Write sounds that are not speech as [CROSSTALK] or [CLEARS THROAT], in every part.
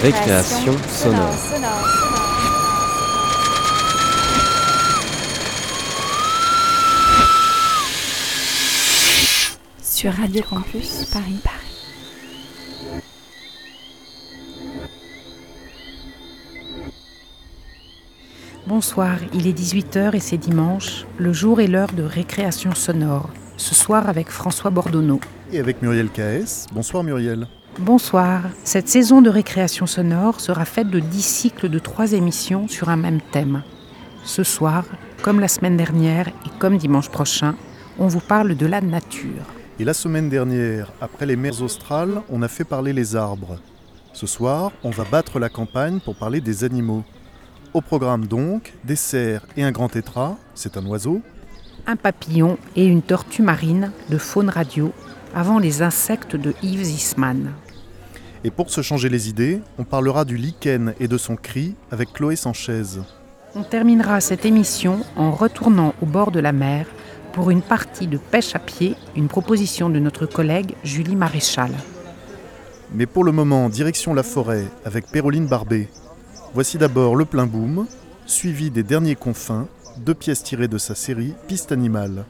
Récréation sonore. Sur Radio Campus Paris. Paris. Bonsoir, il est 18h et c'est dimanche, le jour et l'heure de récréation sonore. Ce soir avec François Bordonneau. Et avec Muriel KS. Bonsoir Muriel. Bonsoir. Cette saison de récréation sonore sera faite de 10 cycles de 3 émissions sur un même thème. Ce soir, comme la semaine dernière et comme dimanche prochain, on vous parle de la nature. Et la semaine dernière, après les mers australes, on a fait parler les arbres. Ce soir, on va battre la campagne pour parler des animaux. Au programme donc, des cerfs et un grand tétras, c'est un oiseau. Un papillon et une tortue marine de faune radio avant les insectes de Yves Zisman. Et pour se changer les idées, on parlera du lichen et de son cri avec Chloé Sanchez. On terminera cette émission en retournant au bord de la mer pour une partie de pêche à pied, une proposition de notre collègue Julie Maréchal. Mais pour le moment, direction la forêt avec Péroline Barbet. Voici d'abord le plein boom, suivi des derniers confins, deux pièces tirées de sa série Piste animale.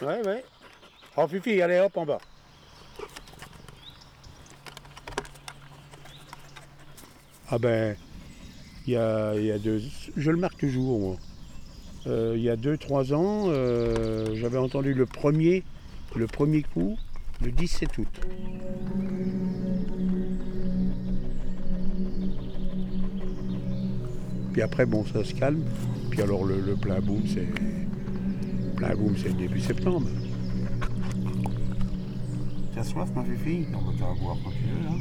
Ouais, ouais. Oh, Fifi, allez, hop, en bas. Ah ben, il y a, y a deux... Je le marque toujours, moi. Euh, il y a deux, trois ans, euh, j'avais entendu le premier, le premier coup, le 17 août. Puis après, bon, ça se calme. Puis alors, le, le plein boom, c'est... Plein boom, c'est début septembre. T'as soif, ma fille? On va t'en boire quand tu veux, là.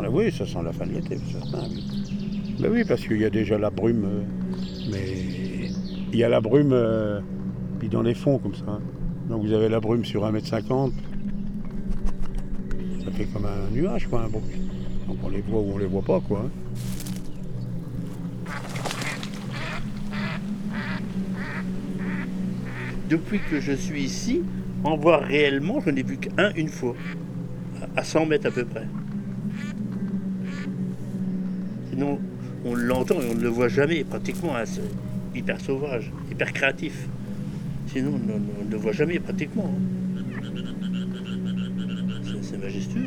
Ah oui, ça sent la fin de l'été, c'est certain. Oui. Ben oui, parce qu'il y a déjà la brume, euh, mais il y a la brume euh, puis dans les fonds comme ça. hein. Donc vous avez la brume sur 1m50. Ça fait comme un nuage, quoi, un brume. On les voit ou on les voit pas, quoi. hein. Depuis que je suis ici, en voir réellement, je n'ai vu qu'un une fois, à 100 mètres à peu près. Sinon, on l'entend et on ne le voit jamais, pratiquement. hein, C'est hyper sauvage, hyper créatif. Sinon, on ne, le voit jamais, pratiquement. hein. C'est- majestueux.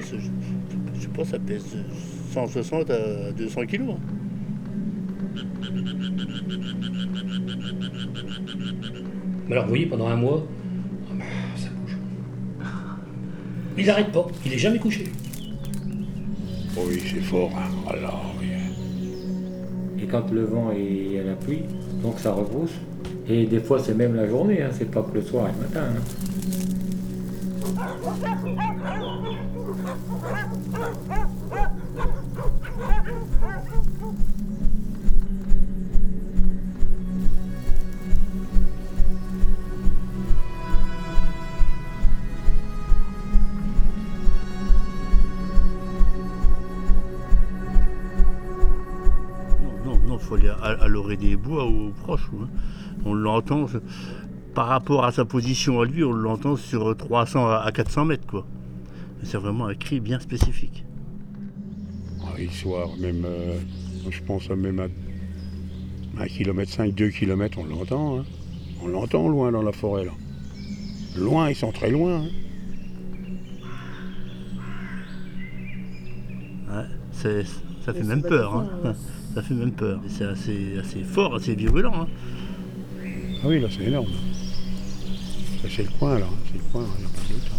Que ça pèse 160 à 200 kilos. hein. Mais alors, vous voyez, pendant un mois, ah bah, ça bouge. Il n'arrête pas, il est jamais couché. Oui, c'est fort. hein. Alors, oui. Et quand le vent est à la pluie, donc ça repousse. Et des fois, c'est même la journée, hein, c'est pas que le soir et le matin. hein. À, à l'orée des bois ou proche. hein. On l'entend, par rapport à sa position à lui, on l'entend sur 300 à à 400 mètres. quoi. C'est vraiment un cri bien spécifique. Ah, le soir, même, euh, je pense à même à 1 km 5, 2 km, on l'entend. hein. On l'entend loin dans la forêt, là. Loin, ils sont très loin. hein. Ouais, c'est- ça fait même peur. hein. [LAUGHS] Ça fait même peur. C'est assez, assez fort, assez virulent. hein. Ah oui, là, c'est énorme. C'est le coin, là. C'est le coin, il n'y a pas de doute. hein.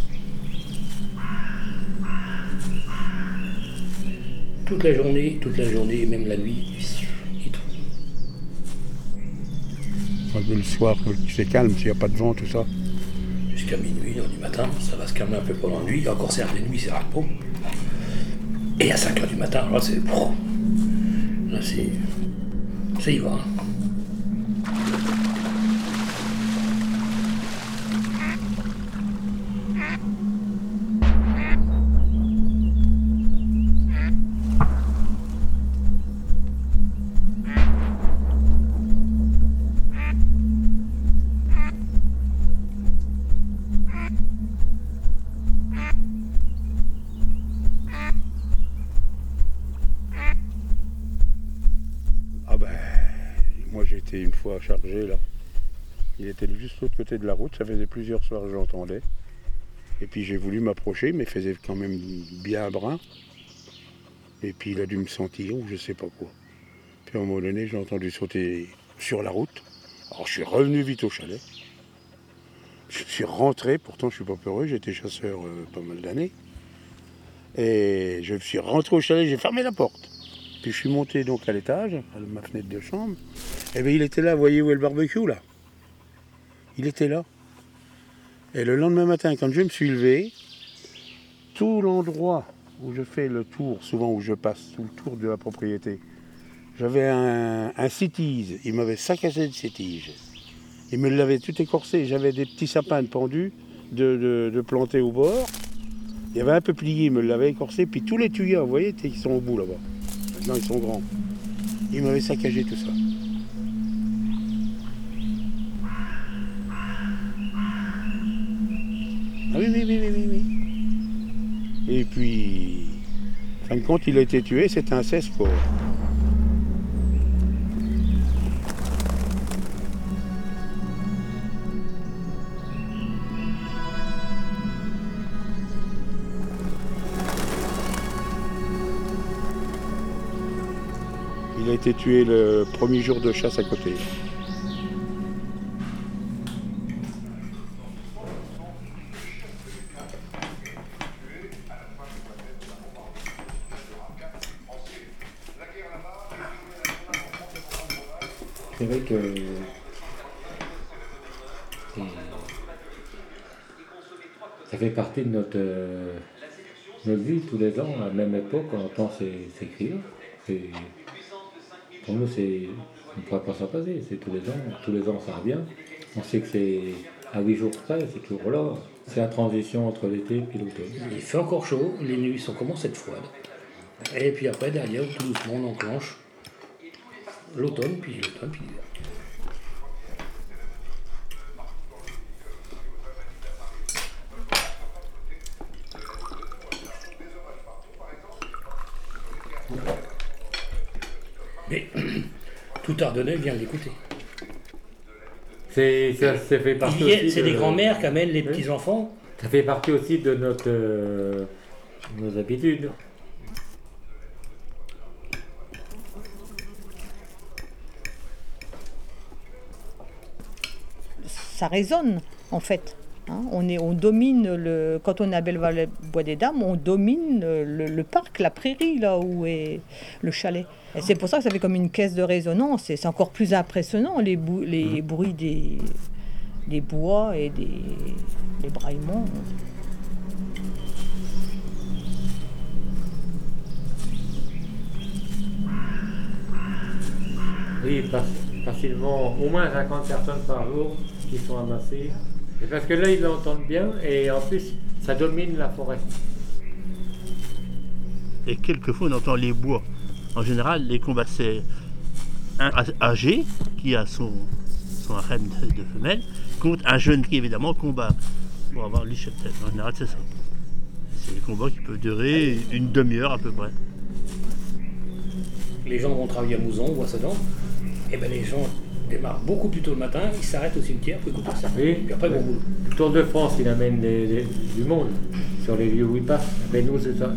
Toute la journée, toute la journée, et même la nuit, il tourne. Quand le soir, c'est calme, s'il n'y a pas de vent, tout ça. Jusqu'à minuit, du matin, ça va se calmer un peu pendant la nuit. Encore certes, les nuits, c'est rare pas. Et à 5 h du matin, là, c'est. Là, c'est. Ça y va. hein. De la route, ça faisait plusieurs soirs que je l'entendais. Et puis j'ai voulu m'approcher, mais faisait quand même bien brun. Et puis il a dû me sentir ou je sais pas quoi. Puis à un moment donné, j'ai entendu sauter sur la route. Alors je suis revenu vite au chalet. Je suis rentré, pourtant je suis pas peureux, j'étais chasseur euh, pas mal d'années. Et je suis rentré au chalet, j'ai fermé la porte. Puis je suis monté donc à l'étage, à ma fenêtre de chambre. Et bien il était là, vous voyez où est le barbecue là? Il était là. Et le lendemain matin, quand je me suis levé, tout l'endroit où je fais le tour, souvent où je passe, tout le tour de la propriété, j'avais un, un. Il m'avait saccagé le citise. Il me l'avait tout écorcé. J'avais des petits sapins pendus de, de, de plantés au bord. Il y avait un peu plié, il me l'avait écorcé. Puis tous les tuyaux, vous voyez, ils sont au bout là-bas. Maintenant, ils sont grands. Il m'avait saccagé tout ça. Ah oui, oui, oui, oui, oui. Et puis, en fin de compte, il a été tué, c'était un cesse pour. Il a été tué le premier jour de chasse à côté. Vrai que. c'est- Ça fait partie de notre, euh, notre vie tous les ans, à la même époque, on entend ces, ces cris-là. C'est- Pour nous, c'est. On ne pourrait pas s'en passer, c'est tous les ans, tous les ans ça revient. On sait que c'est à 8 jours près, c'est toujours là. C'est la transition entre l'été et l'automne. Il fait encore chaud, les nuits sont commencent à être froides. Et puis après, derrière, tout doucement, on enclenche l'automne, puis l'automne, puis l'hiver. Mais [CLEARS THROAT] tout Ardennais vient l'écouter. C'est, ça, ça fait partie C'est de- des grands-mères qui amènent les Oui. petits-enfants. Ça fait partie aussi de notre, euh, nos habitudes. Ça résonne en fait. hein. on, est, on domine le. Quand on est à Belleval Bois des Dames, on domine le, le parc, la prairie là où est le chalet. Et c'est pour ça que ça fait comme une caisse de résonance. Et c'est encore plus impressionnant les, bou- les bruits des, des bois et des, des braillements. Oui, fac- facilement, au moins 50 personnes par jour qui sont amassées. Et parce que là, ils l'entendent bien et en plus, ça domine la forêt. Et quelquefois, on entend les bois. En général, les combats, c'est un âgé qui a son, son harem de, femelles contre un jeune qui, évidemment, combat pour avoir les cheptels. En général, c'est ça. C'est des combats qui peuvent durer une demi-heure à peu près. Les gens vont travailler à Mouzon ou à Sedan. Et ben les gens démarrent beaucoup plus tôt le matin, ils s'arrêtent au cimetière pour écouter ça. Oui. Puis après, boulot. Le Tour de France, il amène des- des- du monde sur les lieux où il passe. Mais nous, c'est ça.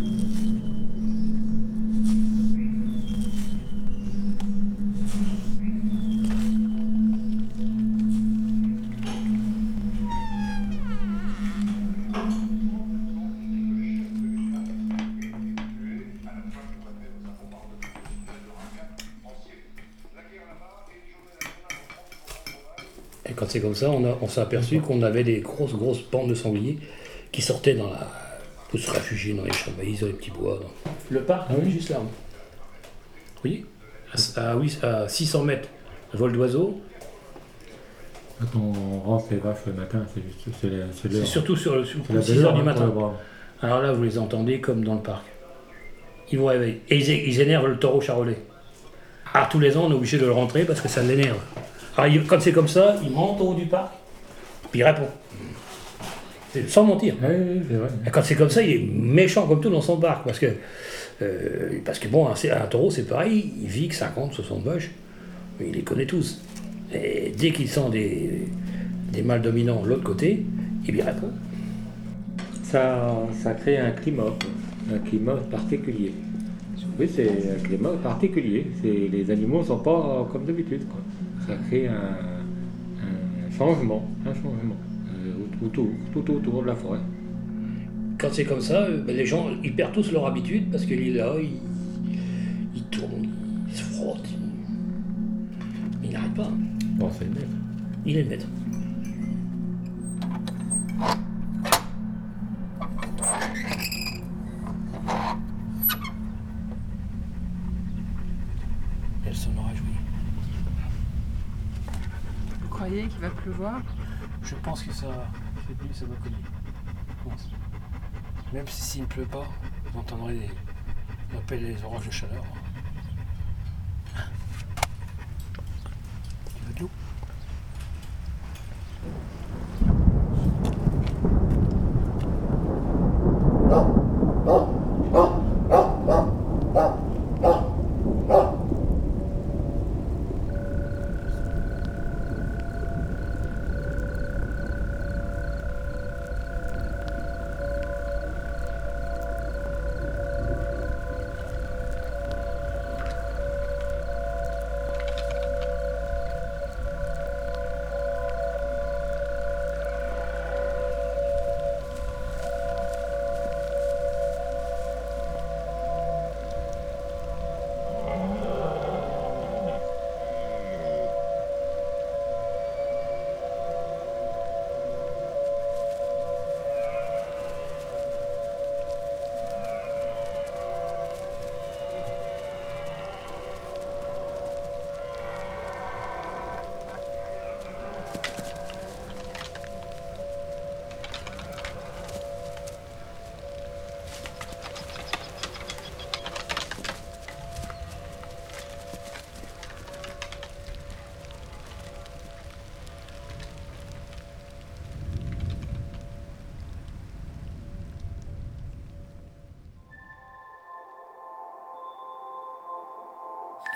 Comme ça, on, a- on s'est aperçu qu'on avait des grosses, grosses bandes de sangliers qui sortaient dans la. pour se réfugier dans les champs de maïs, dans les petits bois. dans- Le parc, Ah oui, juste là. Vous voyez à, à, oui, à 600 mètres, vol d'oiseau. Quand on rentre les vaches le matin, c'est juste c'est la- c'est C'est l'heure. surtout sur, le- sur C'est la 6 belle heures du hein, matin. le. Alors là, vous les entendez comme dans le parc. Ils vous réveillent. Et ils, ils énervent le taureau charolais. Alors tous les ans, on est obligé de le rentrer parce que ça l'énerve. Alors il- quand c'est comme ça, il monte au haut du parc, puis il répond. Sans mentir. Oui, oui, c'est vrai. Et quand c'est comme ça, il est méchant comme tout dans son parc. Parce que, euh, parce que bon, un, taureau, c'est pareil, il vit que 50, 60 vaches. Mais il les connaît tous. Et dès qu'il sent des, des mâles dominants de l'autre côté, il lui répond. Ça, ça crée un climat, un climat particulier. Oui, c'est un climat particulier. C'est- Les animaux ne sont pas comme d'habitude. quoi. Ça crée un, un changement, un changement euh, autour, tout autour de la forêt. Quand c'est comme ça, euh, ben, les gens ils perdent tous leur habitude parce qu'il est là, il, il tourne, il se frotte. Il, il n'arrête pas. Bon, c'est le maître. Il est le maître. Je pense que ça, cette nuit, ça va cogner. Même si s'il ne pleut pas, vous entendrez appelle les orages de chaleur.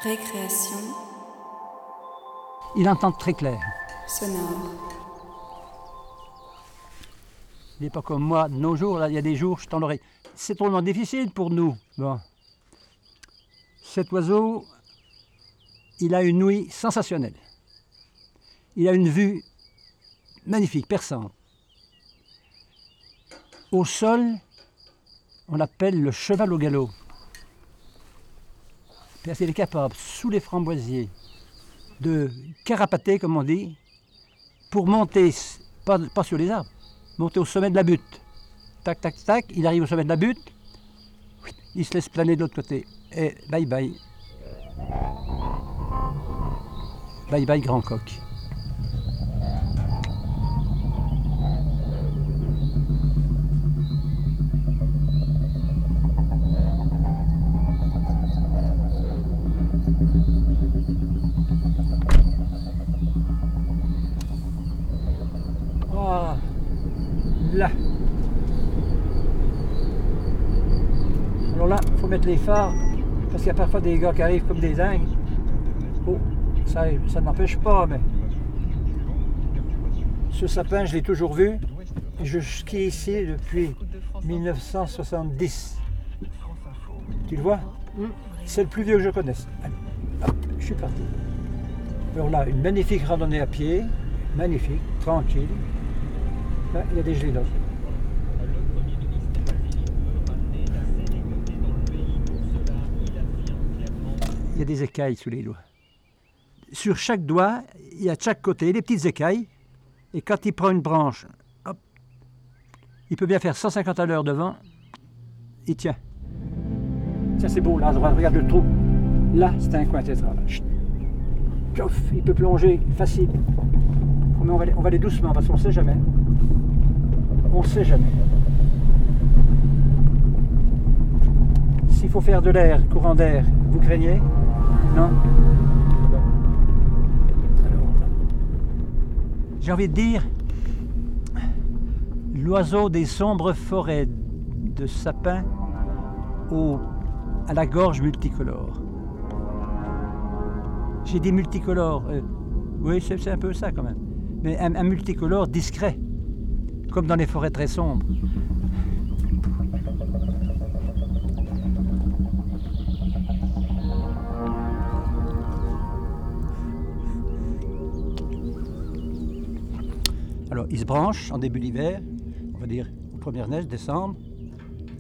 Récréation Il entend très clair. sonore. Il n'est pas comme moi, de nos jours, là, il y a des jours, je tends l'oreille. C'est trop difficile pour nous. Bon. Cet oiseau, il a une ouïe sensationnelle. Il a une vue magnifique, perçante. Au sol, on l'appelle le cheval au galop. Parce qu'il est capable, sous les framboisiers, de carapater, comme on dit, pour monter, pas, pas sur les arbres, monter au sommet de la butte. Tac, tac, tac, il arrive au sommet de la butte, il se laisse planer de l'autre côté. Et bye bye. Bye bye, grand coq. Là, il faut mettre les phares, parce qu'il y a parfois des gars qui arrivent comme des dingues. Oh, ça, ça n'empêche pas, mais. Ce sapin, je l'ai toujours vu. Je skie ici depuis 1970. Tu le vois? C'est le plus vieux que je connaisse. Allez, hop, je suis parti. Alors là, une magnifique randonnée à pied, magnifique, tranquille. Là, il y a des gelées Il y a des écailles sous les doigts. Sur chaque doigt, il y a de chaque côté des petites écailles. Et quand il prend une branche, hop, il peut bien faire 150 à l'heure devant. Il tient. Ça c'est beau, là, à droite, regarde le trou. Là, c'est un coin tétral. Il peut plonger facile. Mais on va aller doucement parce qu'on ne sait jamais. On ne sait jamais. S'il faut faire de l'air, courant d'air, vous craignez Non J'ai envie de dire, l'oiseau des sombres forêts de sapins au, à la gorge multicolore. J'ai dit multicolore, euh, Oui, c'est un peu ça quand même. Mais un multicolore discret, comme dans les forêts très sombres. Il se branche en début d'hiver, on va dire aux premières neiges, décembre.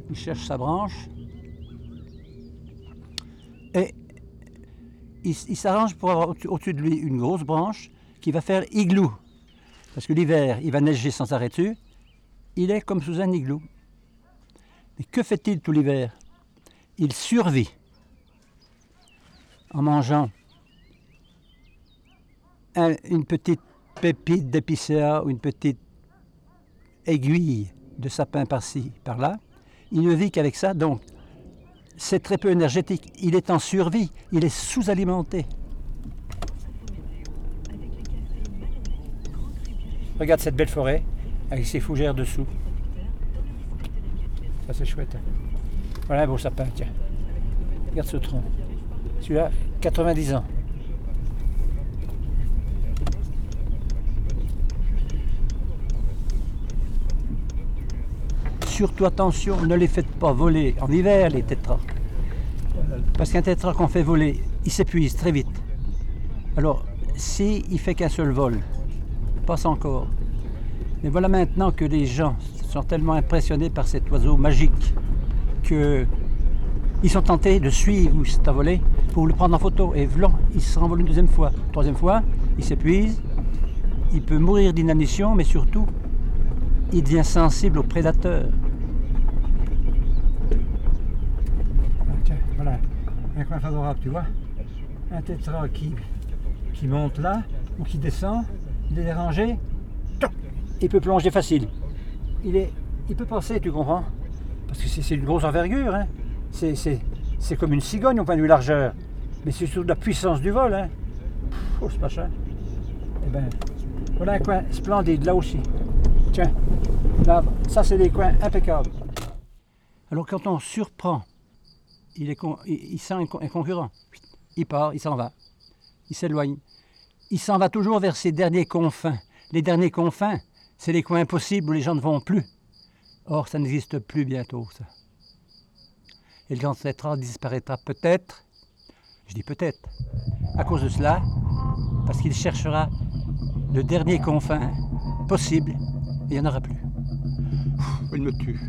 Il cherche sa branche. Et il, s'arrange pour avoir au- au-dessus de lui une grosse branche qui va faire igloo. Parce que l'hiver, il va neiger sans arrêt dessus. Il est comme sous un igloo. Mais que fait-il tout l'hiver? Il survit en mangeant un- une petite pépite d'épicéa ou une petite aiguille de sapin par-ci, par-là. Il ne vit qu'avec ça, donc c'est très peu énergétique. Il est en survie, il est sous-alimenté. Regarde cette belle forêt avec ses fougères dessous. Ça c'est chouette. Voilà un beau sapin, tiens. Regarde ce tronc. Celui-là, 90 ans. Surtout attention, ne les faites pas voler en hiver les tétras. Parce qu'un tétra qu'on fait voler, il s'épuise très vite. Alors, si il fait qu'un seul vol, passe encore. Mais voilà maintenant que les gens sont tellement impressionnés par cet oiseau magique que ils sont tentés de suivre où c'est volé pour le prendre en photo. Et vlan, il se renvole une deuxième fois. Troisième fois, il s'épuise, il peut mourir d'inanition, mais surtout, il devient sensible aux prédateurs. Tiens, voilà, favorable, tu vois. Un tétra qui, qui monte là ou qui descend, il est dérangé, il peut plonger facile. Il, est, il peut passer, tu comprends Parce que c'est c'est une grosse envergure. Hein. C'est- C'est c'est comme une cigogne au point de vue largeur. Mais c'est surtout la puissance du vol. Hein. Pff, Oh, ce machin. Eh ben, voilà un coin splendide là aussi. Tiens, là, ça c'est des coins impeccables. Alors quand on surprend, il, sent un, con- un concurrent. Il part, il s'en va. Il s'éloigne. Il s'en va toujours vers ses derniers confins. Les derniers confins, c'est les coins impossibles où les gens ne vont plus. Or, ça n'existe plus bientôt, ça. Et le grand tétra disparaîtra peut-être, je dis peut-être, à cause de cela, parce qu'il cherchera le dernier confin possible, et il n'y en aura plus. Il me tue.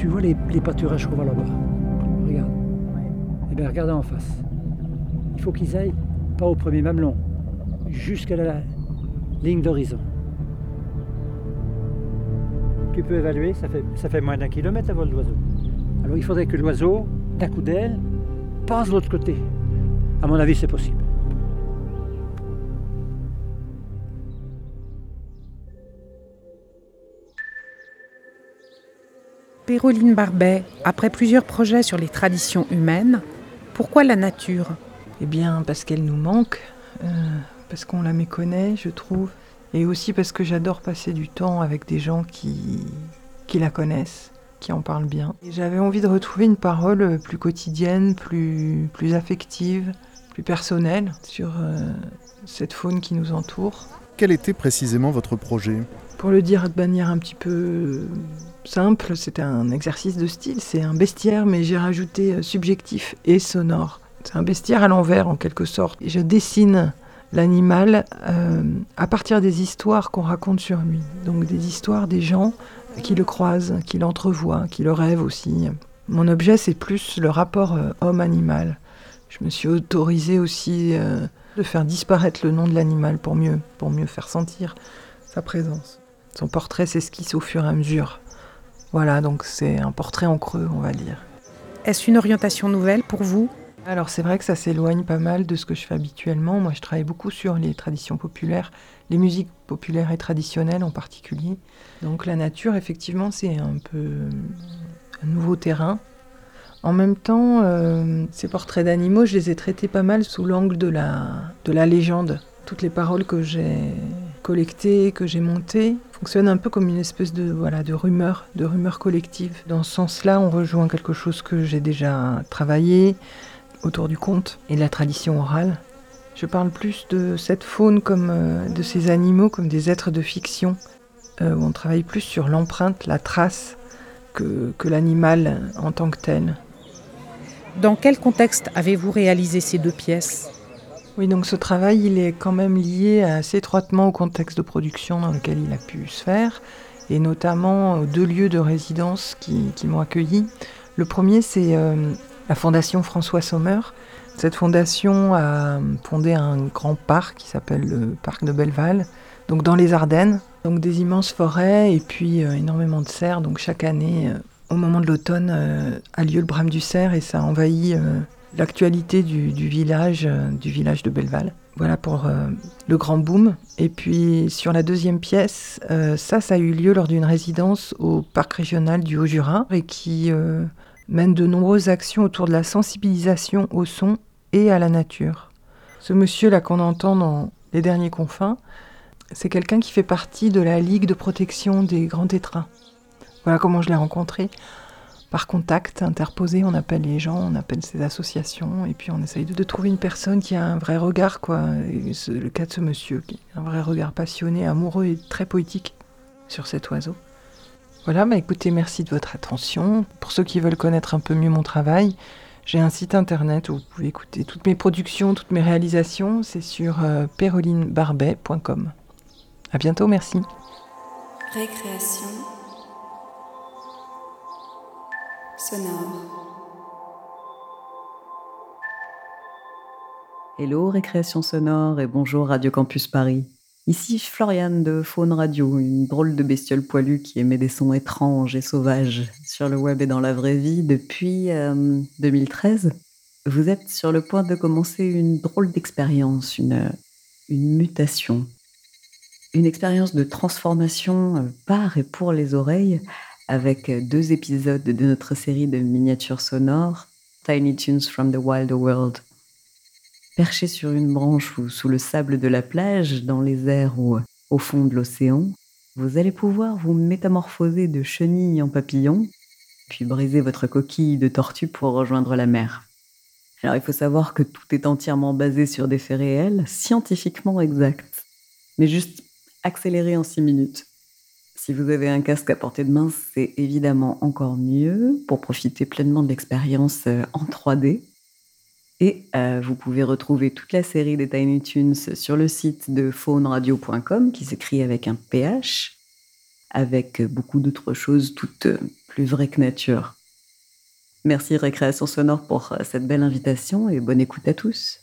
Tu vois les, les pâturages qu'on voit là-bas Regarde. Eh bien, regarde en face. Il faut qu'ils aillent, pas au premier mamelon, jusqu'à la ligne d'horizon. Tu peux évaluer, ça fait, ça fait moins d'un kilomètre à vol d'oiseau. Alors il faudrait que l'oiseau, d'un coup d'aile, passe de l'autre côté. À mon avis, c'est possible. Péroline Barbet, après plusieurs projets sur les traditions humaines, pourquoi la nature? Eh bien, parce qu'elle nous manque, euh, parce qu'on la méconnaît, je trouve, et aussi parce que j'adore passer du temps avec des gens qui, qui la connaissent, qui en parlent bien. J'avais envie de retrouver une parole plus quotidienne, plus, plus affective, plus personnelle sur euh, cette faune qui nous entoure. Quel était précisément votre projet? Pour le dire de manière un petit peu simple, c'était un exercice de style, c'est un bestiaire, mais j'ai rajouté euh, subjectif et sonore. C'est un bestiaire à l'envers en quelque sorte. Je dessine l'animal euh, à partir des histoires qu'on raconte sur lui. Donc des histoires des gens qui le croisent, qui l'entrevoient, qui le rêvent aussi. Mon objet, c'est plus le rapport euh, homme-animal. Je me suis autorisée aussi de faire disparaître le nom de l'animal pour mieux, pour mieux faire sentir sa présence. Son portrait s'esquisse au fur et à mesure. Voilà, donc c'est un portrait en creux, on va dire. Est-ce une orientation nouvelle pour vous? Alors c'est vrai que ça s'éloigne pas mal de ce que je fais habituellement. Moi je travaille beaucoup sur les traditions populaires, les musiques populaires et traditionnelles en particulier. Donc la nature effectivement c'est un peu un nouveau terrain. En même temps, euh, ces portraits d'animaux, je les ai traités pas mal sous l'angle de la, de la légende. Toutes les paroles que j'ai collectées, que j'ai montées, fonctionnent un peu comme une espèce de, voilà, de rumeur, de rumeur collective. Dans ce sens-là, on rejoint quelque chose que j'ai déjà travaillé autour du conte et de la tradition orale. Je parle plus de cette faune comme euh, de ces animaux comme des êtres de fiction, euh, où on travaille plus sur l'empreinte, la trace, que, que l'animal en tant que tel. Dans quel contexte avez-vous réalisé ces deux pièces? Oui, donc ce travail, il est quand même lié assez étroitement au contexte de production dans lequel il a pu se faire, et notamment aux deux lieux de résidence qui, m'ont accueilli. Le premier, c'est euh, la Fondation François Sommer. Cette fondation a fondé un grand parc qui s'appelle le parc de Belleval, donc dans les Ardennes. Donc des immenses forêts et puis euh, énormément de cerfs. Donc chaque année, euh, au moment de l'automne, euh, a lieu le brame du cerf et ça envahit euh, l'actualité du, village, euh, du village de Belleval. Voilà pour euh, le grand boom. Et puis sur la deuxième pièce, euh, ça, ça a eu lieu lors d'une résidence au parc régional du Haut-Jura et qui mène de nombreuses actions autour de la sensibilisation au son et à la nature. Ce monsieur-là qu'on entend dans Les Derniers Confins, c'est quelqu'un qui fait partie de la Ligue de protection des grands tétras. Voilà comment je l'ai rencontré. Par contact interposé, on appelle les gens, on appelle ces associations, et puis on essaye de, trouver une personne qui a un vrai regard, quoi. C'est le cas de ce monsieur, qui a un vrai regard passionné, amoureux et très poétique sur cet oiseau. Voilà, bah écoutez, merci de votre attention. Pour ceux qui veulent connaître un peu mieux mon travail, j'ai un site internet où vous pouvez écouter toutes mes productions, toutes mes réalisations. C'est sur euh. À bientôt, merci. Récréation sonore. Hello Récréation Sonore et bonjour Radio Campus Paris. Ici Floriane de Faune Radio, une drôle de bestiole poilue qui émet des sons étranges et sauvages sur le web et dans la vraie vie depuis euh, 2013. Vous êtes sur le point de commencer une drôle d'expérience, une, une mutation. Une expérience de transformation euh, par et pour les oreilles avec deux épisodes de notre série de miniatures sonores, Tiny Tunes from the Wild World. Perché sur une branche ou sous le sable de la plage, dans les airs ou au fond de l'océan, vous allez pouvoir vous métamorphoser de chenille en papillon, puis briser votre coquille de tortue pour rejoindre la mer. Alors il faut savoir que tout est entièrement basé sur des faits réels, scientifiquement exacts, mais juste accéléré en six minutes. Si vous avez un casque à portée de main, c'est évidemment encore mieux pour profiter pleinement de l'expérience euh, en 3D. Et euh, vous pouvez retrouver toute la série des Tiny Tunes sur le site de fauneradio.com qui s'écrit avec un PH, avec beaucoup d'autres choses toutes euh, plus vraies que nature. Merci Récréation Sonore pour euh, cette belle invitation et bonne écoute à tous.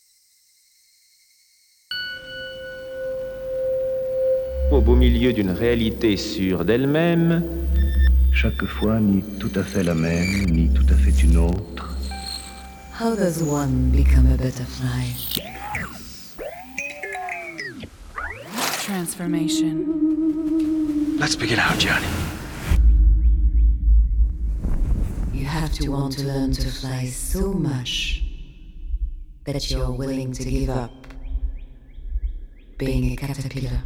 Au beau milieu d'une réalité sûre d'elle-même, chaque fois ni tout à fait la même, ni tout à fait une autre. How does one become a butterfly? Transformation. Let's begin our journey. You have to want to learn to fly so much that you're willing to give up being a caterpillar.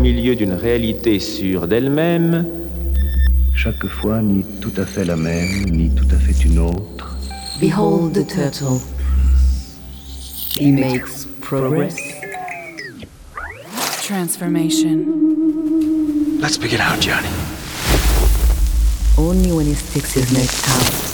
Milieu d'une réalité sûre d'elle-même, chaque fois ni tout à fait la même, ni tout à fait une autre. Behold the turtle. He makes progress. Transformation. Let's begin our journey. Only when he sticks his neck out.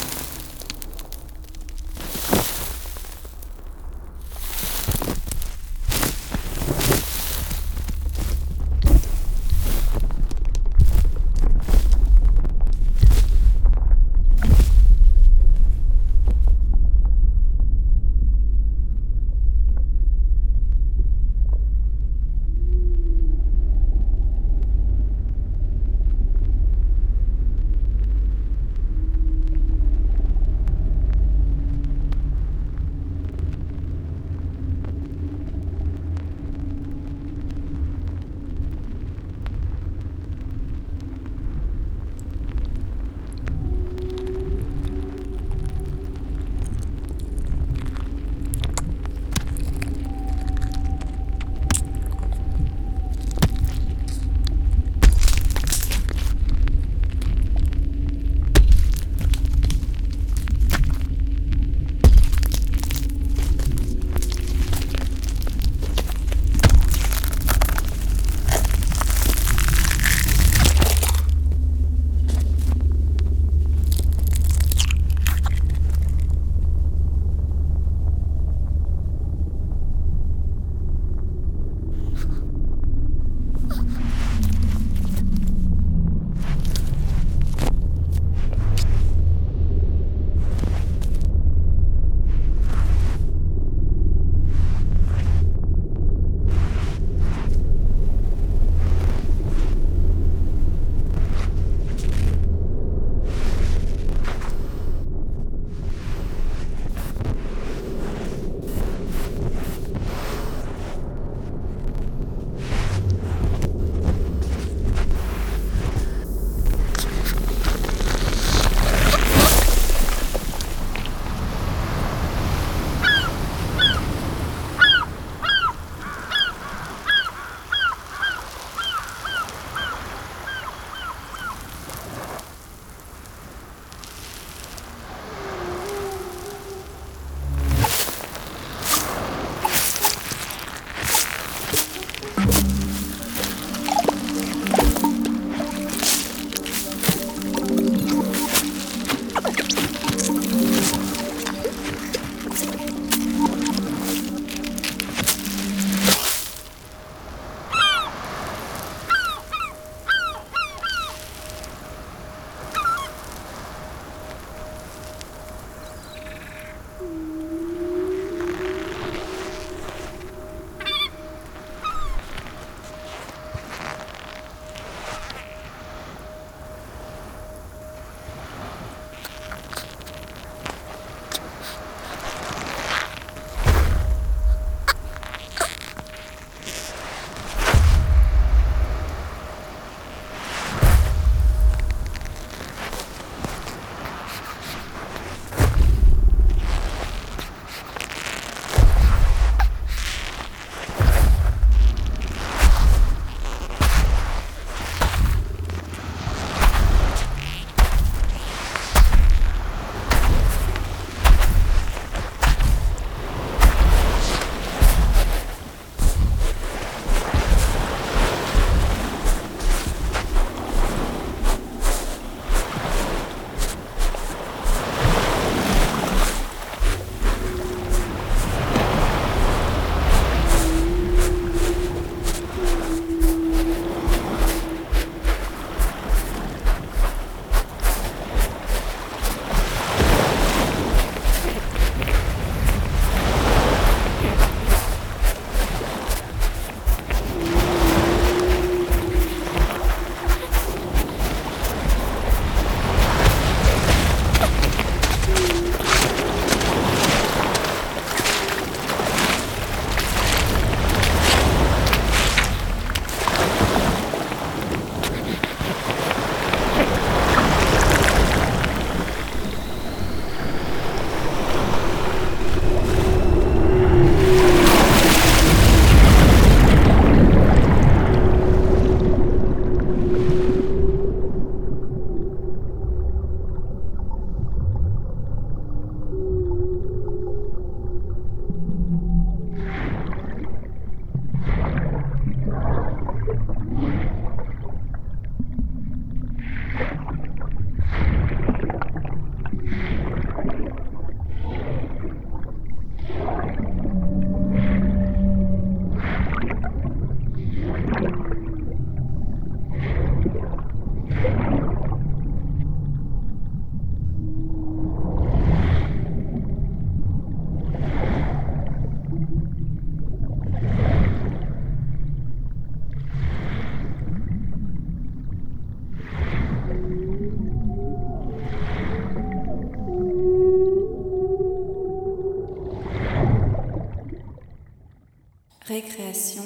Récréation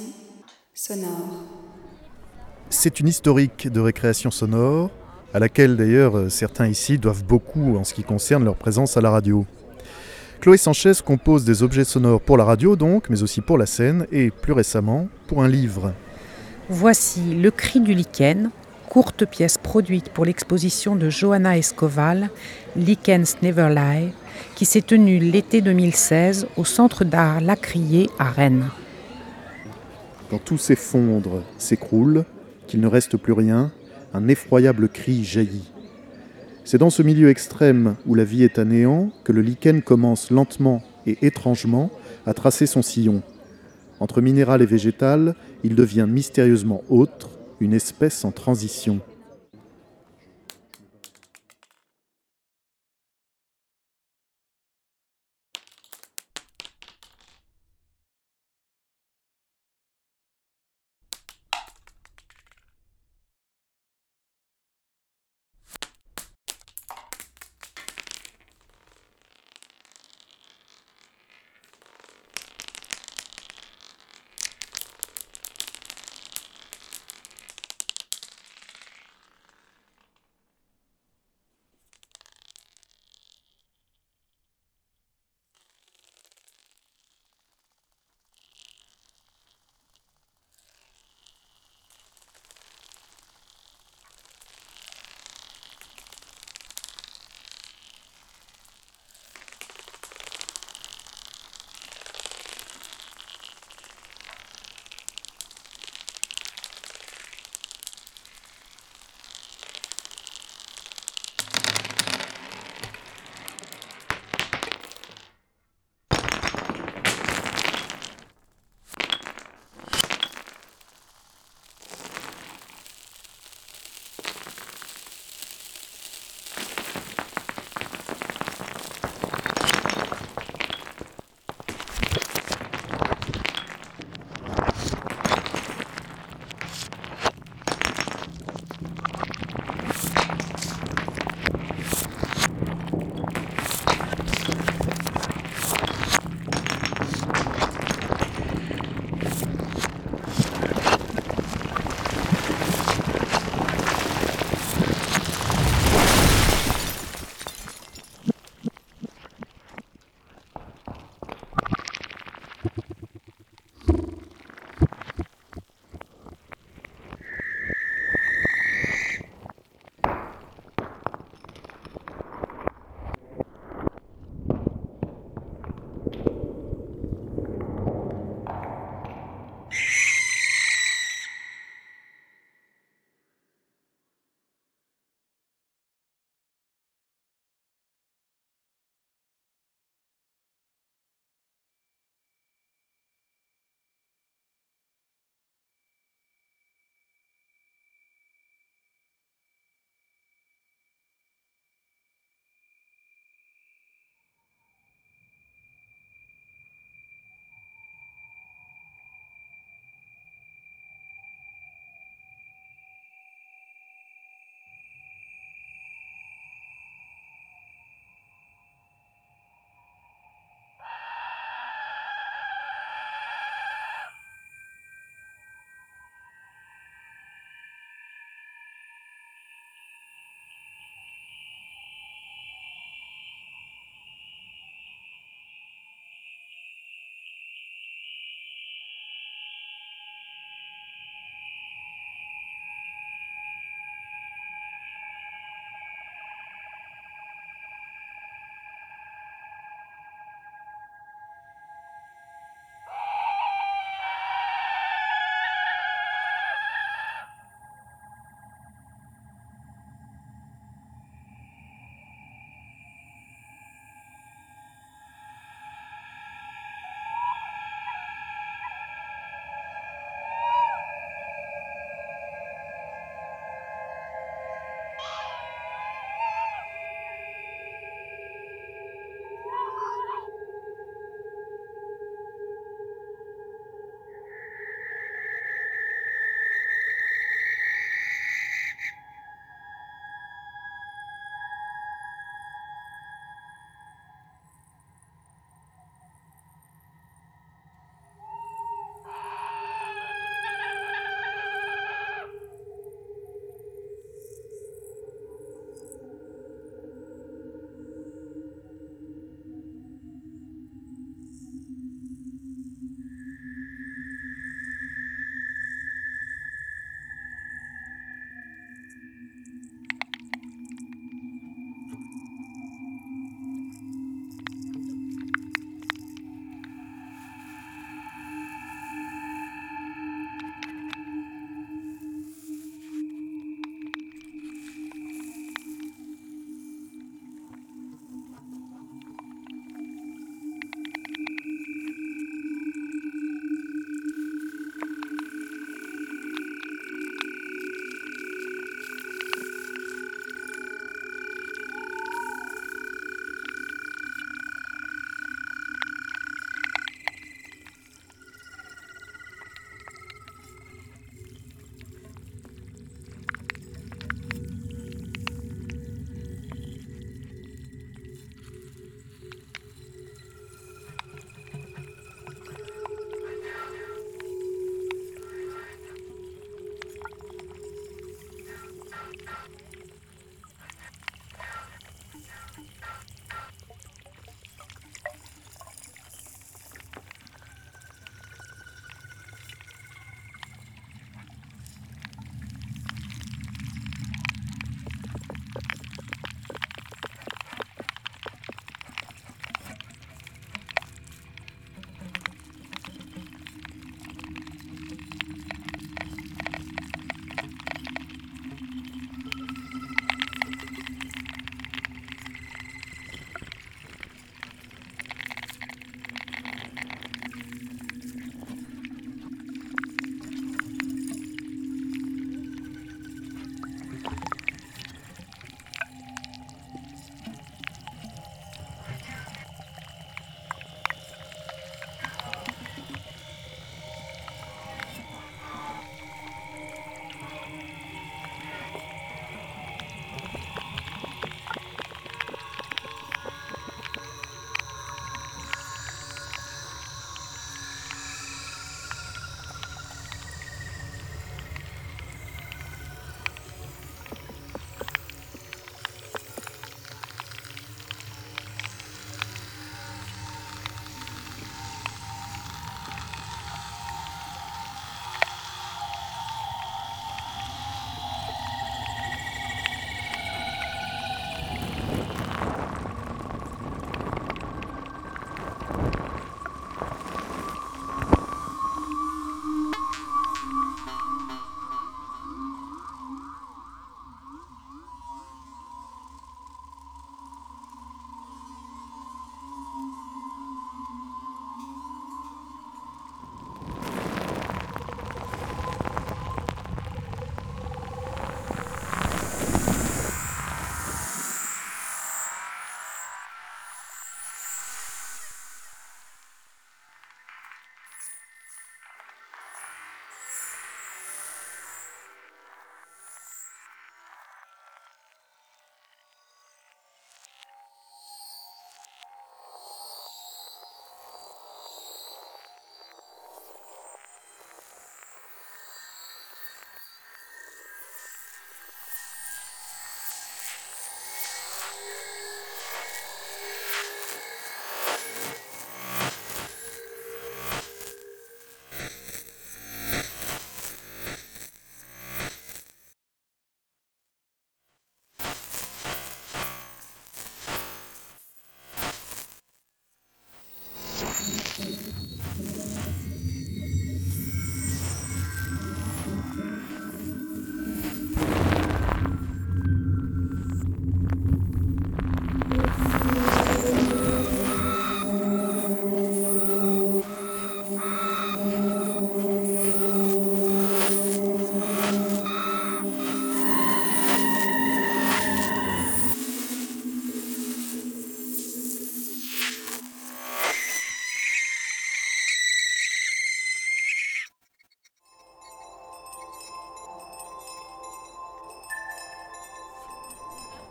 sonore. C'est une historique de récréation sonore, à laquelle d'ailleurs euh, certains ici doivent beaucoup en ce qui concerne leur présence à la radio. Chloé Sanchez compose des objets sonores pour la radio donc, mais aussi pour la scène et plus récemment pour un livre. Voici Le cri du lichen, courte pièce produite pour l'exposition de Johanna Escoval, Lichens Never Lie, qui s'est tenue l'été 2016 au Centre d'art Lacrier à Rennes. Quand tout s'effondre, s'écroule, qu'il ne reste plus rien, un effroyable cri jaillit. C'est dans ce milieu extrême où la vie est à néant que le lichen commence lentement et étrangement à tracer son sillon. Entre minéral et végétal, il devient mystérieusement autre, une espèce en transition.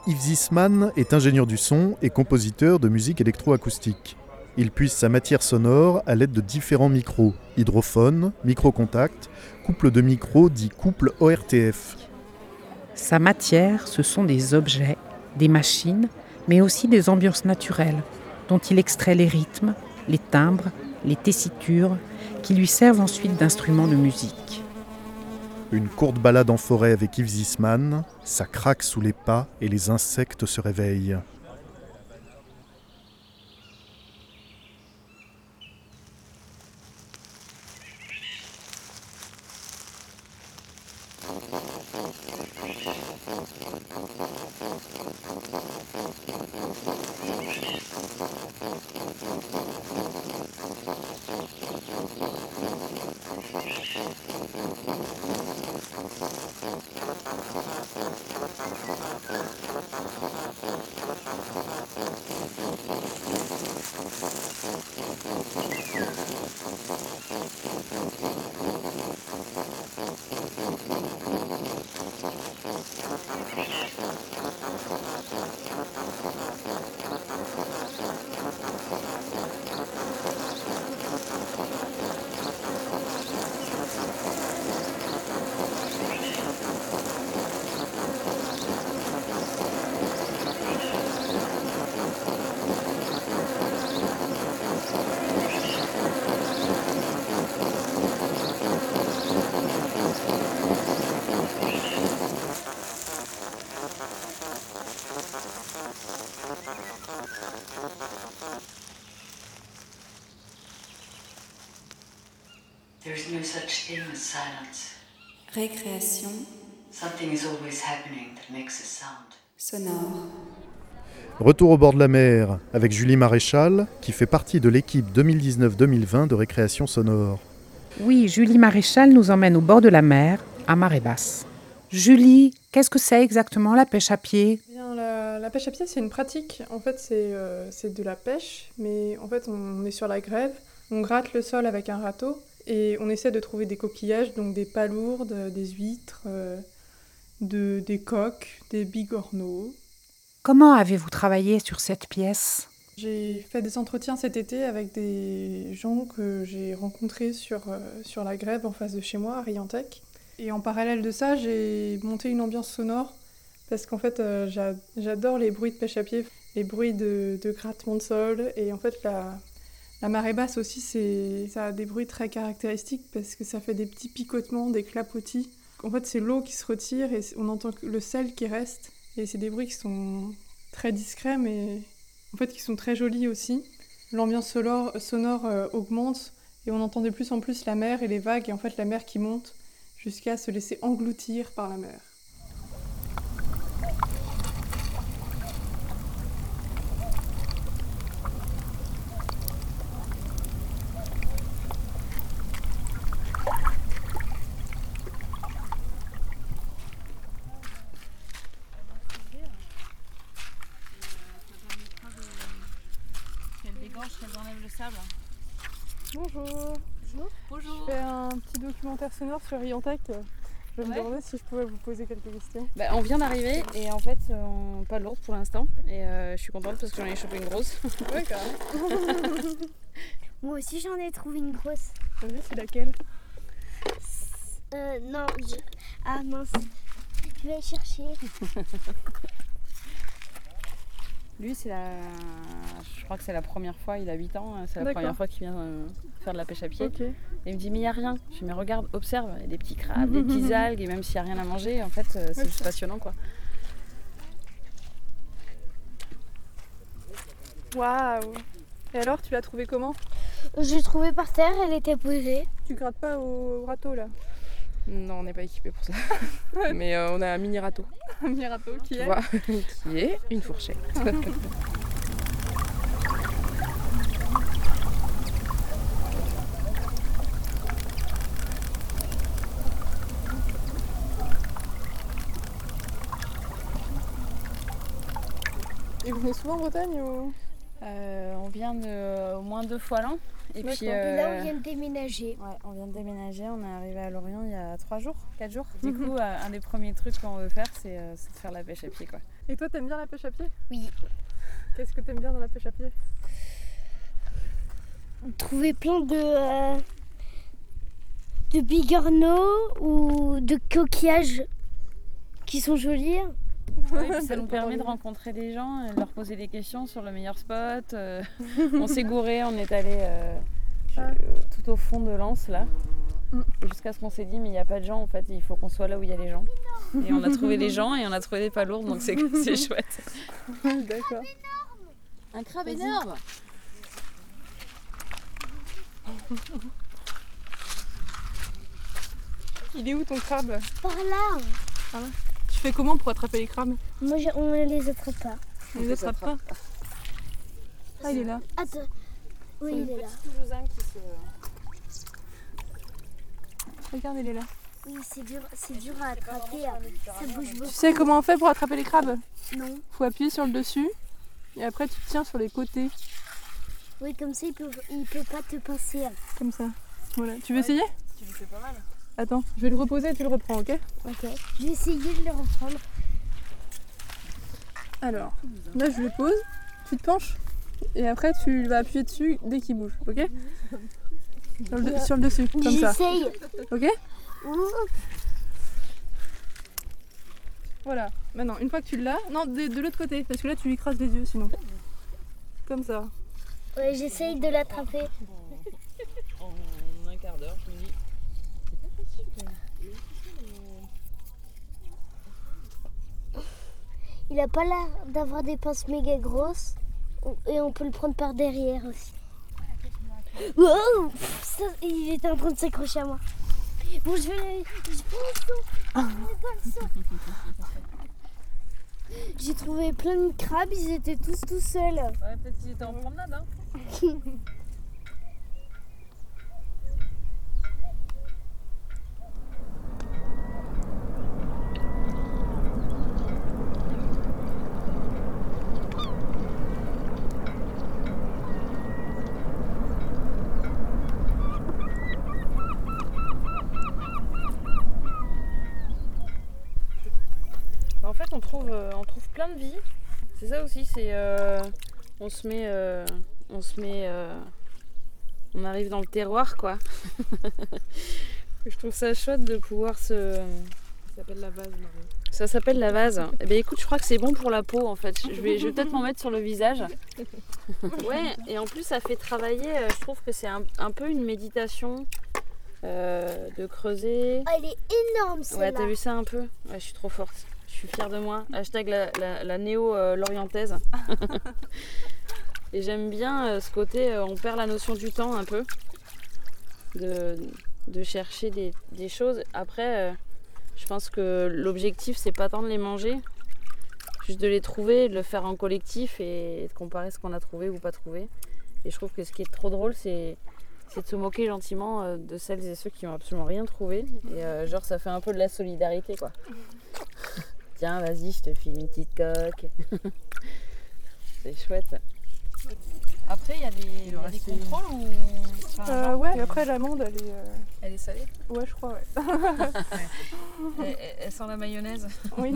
Yves Zisman est ingénieur du son et compositeur de musique électroacoustique. Il puise sa matière sonore à l'aide de différents micros, hydrophones, micro-contact, couple de micros dit couple ORTF. Sa matière, ce sont des objets, des machines, mais aussi des ambiances naturelles, dont il extrait les rythmes, les timbres, les tessitures, qui lui servent ensuite d'instruments de musique. Une courte balade en forêt avec Yves Zisman, ça craque sous les pas et les insectes se réveillent. There's no such thing as silence. Récréation. Something is always happening that makes a sound. Sonore. Retour au bord de la mer avec Julie Maréchal, qui fait partie de l'équipe 2019-2020 de récréation sonore. Oui, Julie Maréchal nous emmène au bord de la mer, à marée basse. Julie, qu'est-ce que c'est exactement la pêche à pied? La, pêche à pied, c'est une pratique. En fait, c'est euh, de la pêche, mais en fait, on est sur la grève, on gratte le sol avec un râteau et on essaie de trouver des coquillages, donc des palourdes, des huîtres, euh, de, des coques, des bigorneaux. Comment avez-vous travaillé sur cette pièce? J'ai fait des entretiens cet été avec des gens que j'ai rencontrés sur, euh, sur la grève en face de chez moi, à Riantec. Et en parallèle de ça, j'ai monté une ambiance sonore parce qu'en fait, euh, j'a- j'adore les bruits de pêche à pied, les bruits de, de grattement de sol. Et en fait, la, marée basse aussi, c'est, ça a des bruits très caractéristiques parce que ça fait des petits picotements, des clapotis. En fait, c'est l'eau qui se retire et on entend le sel qui reste. Et c'est des bruits qui sont très discrets, mais en fait qui sont très jolis aussi. L'ambiance sonore, sonore euh, augmente et on entend de plus en plus la mer et les vagues et en fait la mer qui monte jusqu'à se laisser engloutir par la mer. Qu'elle dégorge, qu'elle enlève le sable. Bonjour. Bonjour. Je fais un petit documentaire sonore sur Riantec. Je me Ouais. demandais si je pouvais vous poser quelques questions. Bah, on vient d'arriver et en fait, euh, on... pas lourde pour l'instant. Et euh, je suis contente parce que j'en ai chopé une grosse. [LAUGHS] Ouais, carrément. [LAUGHS] Moi aussi j'en ai trouvé une grosse. C'est laquelle? Euh, non, je... Ah mince. Je vais chercher. Lui, c'est la. Je crois que c'est la première fois, il a 8 ans, c'est la première fois qu'il vient euh, faire de la pêche à pied. Et il me dit, mais il n'y a rien. Je dis, mais regarde, observe, il y a des petits crabes, [LAUGHS] des petites algues, et même s'il n'y a rien à manger, en fait, euh, c'est ça- passionnant quoi. Waouh Et alors, tu l'as trouvée comment? Je l'ai trouvée par terre, elle était posée. Tu grattes pas au râteau là? Non, on n'est pas équipé pour ça. [LAUGHS] Mais euh, on a un mini râteau. Un mini râteau qui est vois, [LAUGHS] qui est une fourchette. Venez souvent en Bretagne ou? Euh, on vient de, au moins deux fois l'an. Et puis là, on euh, vient de déménager. Ouais, on vient de déménager, on est arrivé à Lorient il y a trois jours, quatre jours. Du coup, euh, un des premiers trucs qu'on veut faire, c'est c'est de faire la pêche à pied, quoi. Et toi, t'aimes bien la pêche à pied? Oui. Qu'est-ce que t'aimes bien dans la pêche à pied? Trouver plein de. euh, de bigorneaux ou de coquillages qui sont jolis. Oui, ça [LAUGHS] nous permet de rencontrer des gens et de leur poser des questions sur le meilleur spot. euh, [LAUGHS] on s'est gouré, on est allé euh, je- tout au fond de l'Anse là. Et Jusqu'à ce qu'on s'est dit, mais il n'y a pas de gens en fait, il faut qu'on soit là où il y a les gens. [LAUGHS] Et on a trouvé des gens et on a trouvé des palourdes, donc c'est chouette. D'accord. Un crabe énorme Il est où ton crabe? Par là Ah. Tu fais comment pour attraper les crabes Moi, je- on ne les attrape pas. On les attrape pas Ah, il est là. Attends. Oui, il est là. Toulousain qui se. Regarde, il est là. Oui, c'est dur, c'est dur à attraper. Ça bouge beaucoup. Tu sais comment on fait pour attraper les crabes Non. Faut appuyer sur le dessus et après tu tiens sur les côtés, Oui, comme ça, il peut, il peut pas te passer. comme ça. Voilà. Tu veux essayer Tu le fais pas mal. Attends, je vais le reposer et tu le reprends, ok Ok. Je vais essayer de le reprendre. Alors, là je le pose, tu te penches et après tu vas appuyer dessus dès qu'il bouge, ok sur le, sur le dessus, comme ça. J'essaye. Ok. Voilà. Maintenant, une fois que tu l'as, non, de, de l'autre côté, parce que là tu lui écrases les yeux sinon. Comme ça. Ouais, j'essaye de l'attraper. En un quart d'heure, je me dis. Il a pas l'air d'avoir des pinces méga grosses. Et on peut le prendre par derrière aussi. Wow Ça, Il était en train de s'accrocher à moi. Bon, je vais. Je le saut. Saut. J'ai trouvé plein de crabes, ils étaient tous tout seuls. Ouais, peut-être qu'il était en promenade, hein. [LAUGHS] Bah, en fait, on trouve, euh, on trouve plein de vie. C'est ça aussi, c'est euh, on se met, euh, on se met, euh, on arrive dans le terroir quoi. [LAUGHS] Je trouve ça chouette de pouvoir se. Ça s'appelle la vase, Marie. Ça s'appelle la vase. Eh ben écoute, je crois que c'est bon pour la peau en fait. Je vais, je vais peut-être m'en mettre sur le visage. [LAUGHS] Ouais, et en plus ça fait travailler. Je trouve que c'est un, un peu une méditation euh, de creuser. Ah, elle est énorme Ouais, celle-là. t'as vu ça un peu? Ouais, je suis trop forte. Je suis fière de moi. Hashtag la, la, la néo-lorientaise. [LAUGHS] Et j'aime bien euh, ce côté, euh, on perd la notion du temps un peu. De, de chercher des, des choses. Après, euh, je pense que l'objectif, c'est pas tant de les manger, juste de les trouver, de le faire en collectif et de comparer ce qu'on a trouvé ou pas trouvé. Et je trouve que ce qui est trop drôle, c'est de se moquer gentiment euh, de celles et ceux qui ont absolument rien trouvé. Et euh, genre, ça fait un peu de la solidarité, quoi. [LAUGHS] Tiens, vas-y, je te file une petite coque. [LAUGHS] c'est chouette. Après, il y a des, il y a des contrôles ou. enfin, Euh, genre, ouais, et après l'amande, elle est. euh, Elle est salée Ouais, je crois, [LAUGHS] ouais. elle, elle- elle sent la mayonnaise. oui.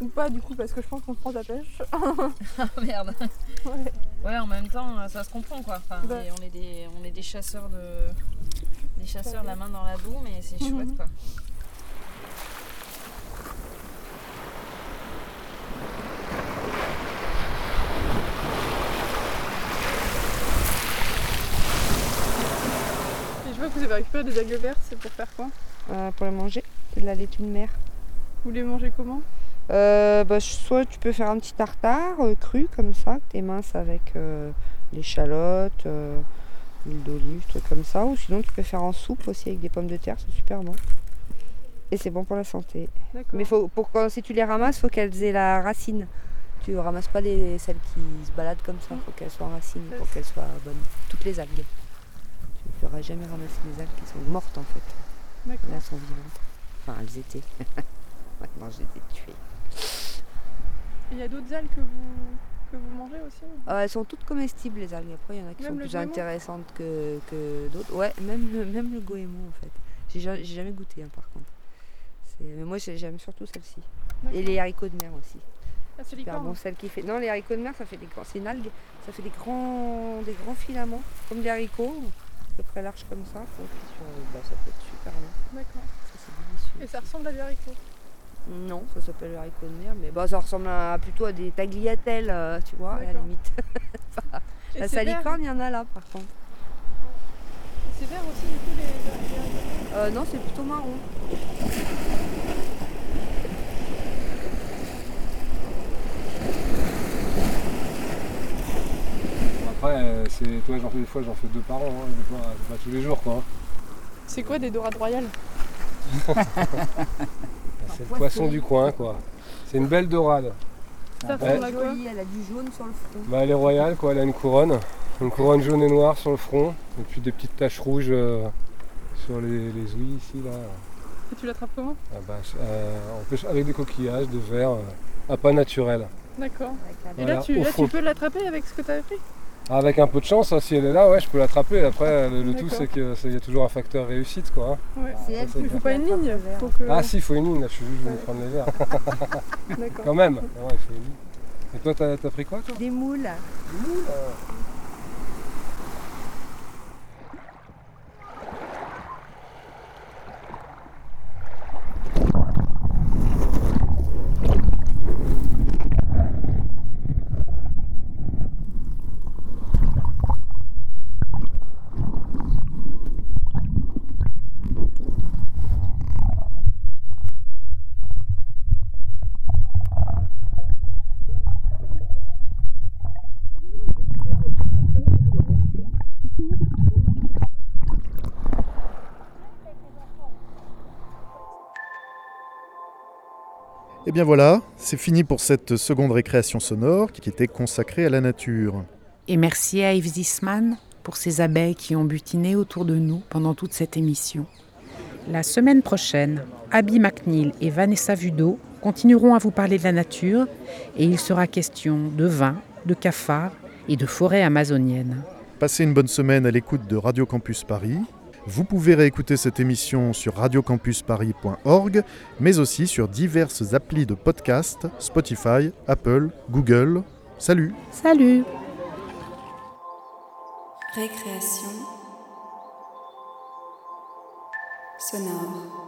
Ou pas, du coup, parce que je pense qu'on prend ta pêche. [LAUGHS] Ah merde. Ouais. Ouais, en même temps, ça se comprend quoi. Enfin, on, est des, on est des chasseurs de. Des chasseurs la main dans la boue, mais c'est Mhm. chouette quoi. Vous avez récupéré des algues vertes, c'est pour faire quoi Euh, pour les manger, c'est de la laitue de mer. Vous les mangez comment Euh, bah, soit tu peux faire un petit tartare euh, cru comme ça, que t'es mince avec l'échalote, l'huile d'olive, trucs comme ça. Ou sinon tu peux faire en soupe aussi avec des pommes de terre, c'est super bon. Et c'est bon pour la santé. Mais faut, pour quand, si tu les ramasses, faut qu'elles aient la racine. Tu ramasses pas les, celles qui se baladent comme ça, faut qu'elles soient en racine pour qu'elles soient bonnes. Toutes les algues. Jamais ramasser des algues qui sont mortes en fait. D'accord. Là, elles sont vivantes. Enfin, elles étaient. [LAUGHS] Maintenant, je les ai tuées. Il y a d'autres algues que vous, que vous mangez aussi Euh, elles sont toutes comestibles les algues. Après, il y en a qui Même sont plus goémon? intéressantes que, que d'autres. Ouais, même, le- même le goémon en fait. J'ai ja- j'ai jamais goûté hein, par contre. C'est- Mais moi j'ai- j'aime surtout celle-ci. Et les haricots de mer aussi. Ah, c'est Super licorne. bon, celle qui fait. Non, les haricots de mer, ça fait des grands. C'est une algue, ça fait des grands, des grands filaments, comme des haricots, peu près larges comme ça. Faut bah, ça peut être super bon. D'accord. Ça c'est délicieux. Et ça ressemble à du haricot. Non, ça s'appelle le haricot de mer, mais bah, ça ressemble à- plutôt à des tagliatelles, euh, tu vois, à la limite. [LAUGHS] La salicorne, il y en a là par contre. C'est vert aussi, du coup, les, Euh, non, c'est plutôt marron. Après, euh, c'est, toi, j'en fais des fois, j'en fais deux par an, hein, des fois, pas tous les jours, quoi. C'est quoi des dorades royales? C'est le poisson du coin, quoi. C'est une belle dorade. Ça Ouais. ressemble à quoi? Jolie, elle a du jaune sur le front. Bah, elle est royale, quoi. Elle a une couronne. Une couronne jaune et noire sur le front. Et puis des petites taches rouges euh, sur les, les ouïes ici, là. Et tu l'attrapes comment? Ah bah, euh, on avec des coquillages, des verres, euh, à pas naturel. D'accord. Et Voilà, là, tu, là, tu peux l'attraper avec ce que tu as pris? Avec un peu de chance, hein, si elle est là, ouais, je peux l'attraper. Après, le, le tout, c'est qu'il y a toujours un facteur réussite, quoi. hein. Ouais. Elle Ça, Il c'est faut pas une ligne. Faut que... Ah si, il faut une ligne, là, je suis juste venu prendre les verres. [LAUGHS] D'accord. Quand même, Ouais, il faut une ligne. Et toi, t'as t'as pris quoi, toi? Des moules. Des moules bien voilà, c'est fini pour cette seconde récréation sonore qui était consacrée à la nature. Et merci à Yves Zisman pour ces abeilles qui ont butiné autour de nous pendant toute cette émission. La semaine prochaine, Abby McNeil et Vanessa Vudo continueront à vous parler de la nature et il sera question de vin, de cafards et de forêts amazoniennes. Passez une bonne semaine à l'écoute de Radio Campus Paris. Vous pouvez réécouter cette émission sur radiocampusparis.org, mais aussi sur diverses applis de podcast, Spotify, Apple, Google. Salut Salut Récréation sonore.